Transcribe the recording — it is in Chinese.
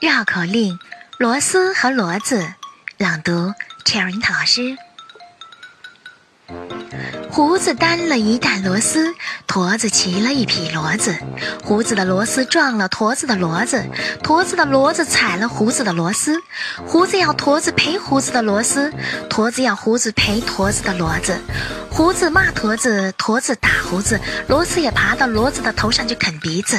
绕口令：螺丝和骡子。朗读：Cherry 老师。胡子担了一担螺丝，驼子骑了一匹骡子。胡子的螺丝撞了驼子的骡子，驼子的骡子踩了胡子的螺丝。胡子要驼子赔胡子的螺丝，驼子要胡子赔驼子的骡子。胡子骂驼子，驼子打胡子，螺丝也爬到骡子的头上去啃鼻子。